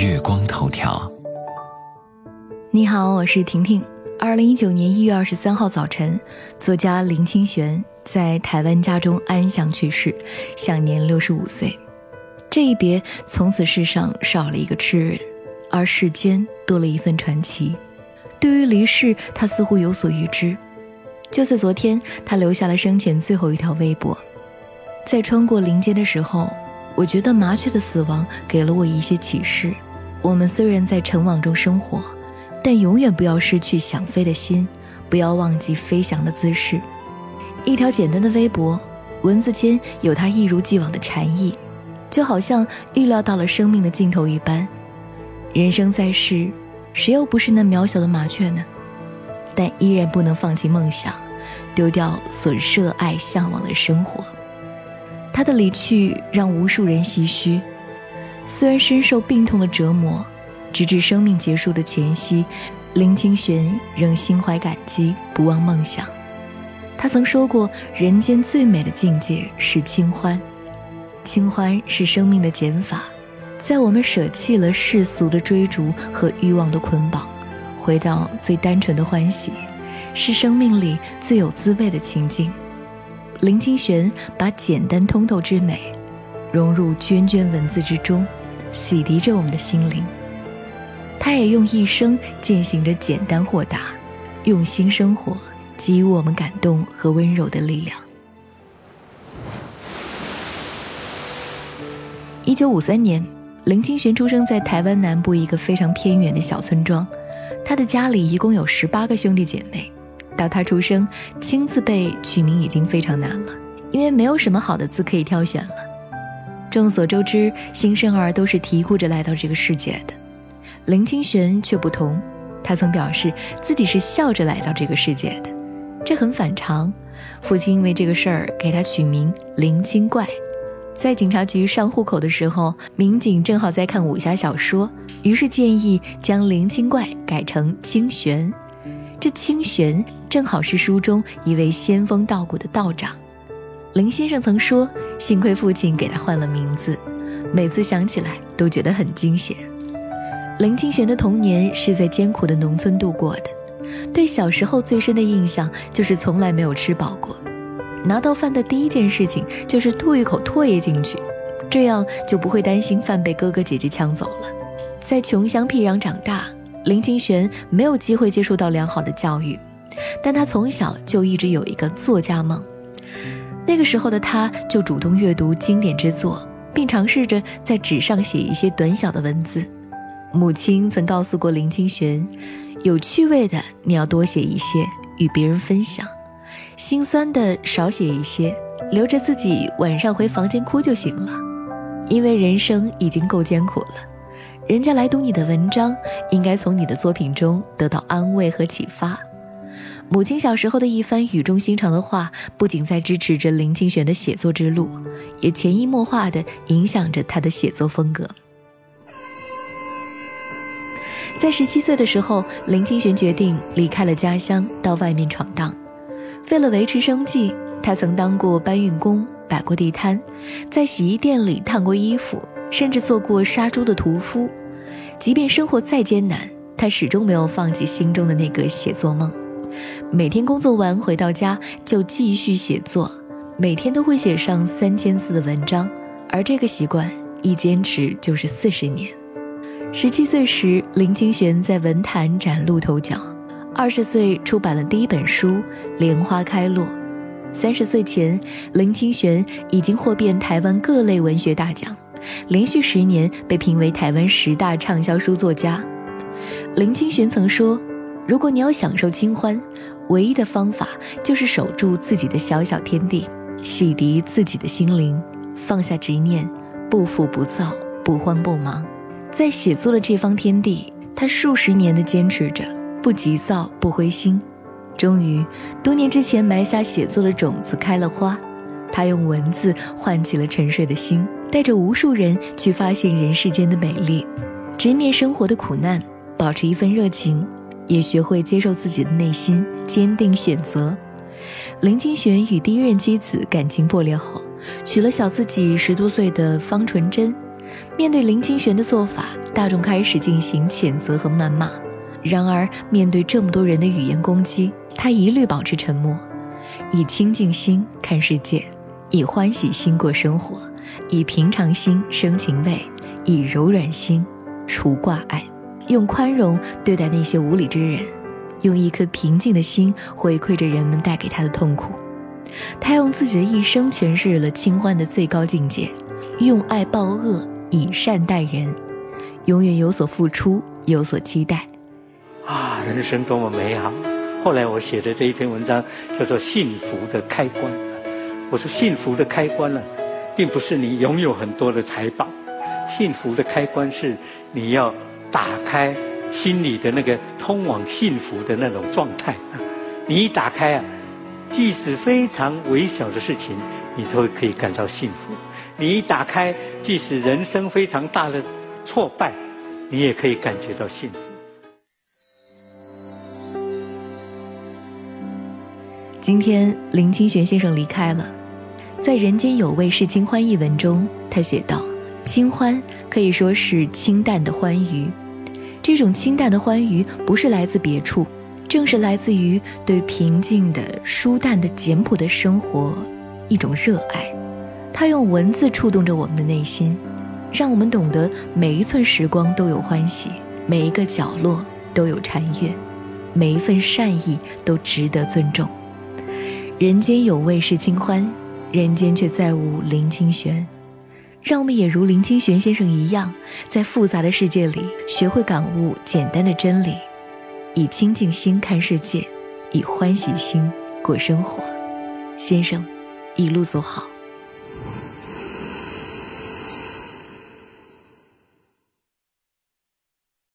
月光头条。你好，我是婷婷。二零一九年一月二十三号早晨，作家林清玄在台湾家中安详去世，享年六十五岁。这一别，从此世上少了一个痴人，而世间多了一份传奇。对于离世，他似乎有所预知。就在昨天，他留下了生前最后一条微博。在穿过林间的时候，我觉得麻雀的死亡给了我一些启示。我们虽然在尘网中生活。但永远不要失去想飞的心，不要忘记飞翔的姿势。一条简单的微博，文字间有它一如既往的禅意，就好像预料到了生命的尽头一般。人生在世，谁又不是那渺小的麻雀呢？但依然不能放弃梦想，丢掉所热爱向往的生活。他的离去让无数人唏嘘，虽然深受病痛的折磨。直至生命结束的前夕，林清玄仍心怀感激，不忘梦想。他曾说过：“人间最美的境界是清欢，清欢是生命的减法，在我们舍弃了世俗的追逐和欲望的捆绑，回到最单纯的欢喜，是生命里最有滋味的情境。”林清玄把简单通透之美，融入涓涓文字之中，洗涤着我们的心灵。他也用一生践行着简单豁达、用心生活，给予我们感动和温柔的力量。一九五三年，林清玄出生在台湾南部一个非常偏远的小村庄。他的家里一共有十八个兄弟姐妹。到他出生，亲自辈取名已经非常难了，因为没有什么好的字可以挑选了。众所周知，新生儿都是啼哭着来到这个世界的。林清玄却不同，他曾表示自己是笑着来到这个世界的，这很反常。父亲因为这个事儿给他取名林清怪。在警察局上户口的时候，民警正好在看武侠小说，于是建议将林清怪改成清玄。这清玄正好是书中一位仙风道骨的道长。林先生曾说：“幸亏父亲给他换了名字，每次想起来都觉得很惊险。”林清玄的童年是在艰苦的农村度过的，对小时候最深的印象就是从来没有吃饱过，拿到饭的第一件事情就是吐一口唾液进去，这样就不会担心饭被哥哥姐姐抢走了。在穷乡僻壤长大，林清玄没有机会接触到良好的教育，但他从小就一直有一个作家梦。那个时候的他就主动阅读经典之作，并尝试着在纸上写一些短小的文字。母亲曾告诉过林清玄，有趣味的你要多写一些，与别人分享；心酸的少写一些，留着自己晚上回房间哭就行了。因为人生已经够艰苦了，人家来读你的文章，应该从你的作品中得到安慰和启发。母亲小时候的一番语重心长的话，不仅在支持着林清玄的写作之路，也潜移默化地影响着他的写作风格。在十七岁的时候，林清玄决定离开了家乡，到外面闯荡。为了维持生计，他曾当过搬运工，摆过地摊，在洗衣店里烫过衣服，甚至做过杀猪的屠夫。即便生活再艰难，他始终没有放弃心中的那个写作梦。每天工作完回到家就继续写作，每天都会写上三千字的文章，而这个习惯一坚持就是四十年。十七岁时，林清玄在文坛崭露头角；二十岁出版了第一本书《莲花开落》；三十岁前，林清玄已经获遍台湾各类文学大奖，连续十年被评为台湾十大畅销书作家。林清玄曾说：“如果你要享受清欢，唯一的方法就是守住自己的小小天地，洗涤自己的心灵，放下执念，不浮不躁，不慌不忙。”在写作的这方天地，他数十年的坚持着，不急躁，不灰心。终于，多年之前埋下写作的种子开了花。他用文字唤起了沉睡的心，带着无数人去发现人世间的美丽，直面生活的苦难，保持一份热情，也学会接受自己的内心，坚定选择。林清玄与第一任妻子感情破裂后，娶了小自己十多岁的方纯真。面对林清玄的做法，大众开始进行谴责和谩骂。然而，面对这么多人的语言攻击，他一律保持沉默，以清净心看世界，以欢喜心过生活，以平常心生情味，以柔软心除挂碍，用宽容对待那些无理之人，用一颗平静的心回馈着人们带给他的痛苦。他用自己的一生诠释了清欢的最高境界：用爱报恶，以善待人，永远有所付出，有所期待。啊，人生多么美好！后来我写的这一篇文章叫做《幸福的开关》。我说，幸福的开关呢，并不是你拥有很多的财宝，幸福的开关是你要打开心里的那个通往幸福的那种状态。你一打开啊，即使非常微小的事情，你都可以感到幸福；你一打开，即使人生非常大的挫败，你也可以感觉到幸福。今天林清玄先生离开了，在《人间有味是清欢》一文中，他写道：“清欢可以说是清淡的欢愉，这种清淡的欢愉不是来自别处，正是来自于对平静的、舒淡的、简朴的生活一种热爱。他用文字触动着我们的内心，让我们懂得每一寸时光都有欢喜，每一个角落都有禅悦，每一份善意都值得尊重。”人间有味是清欢，人间却再无林清玄。让我们也如林清玄先生一样，在复杂的世界里学会感悟简单的真理，以清净心看世界，以欢喜心过生活。先生，一路走好。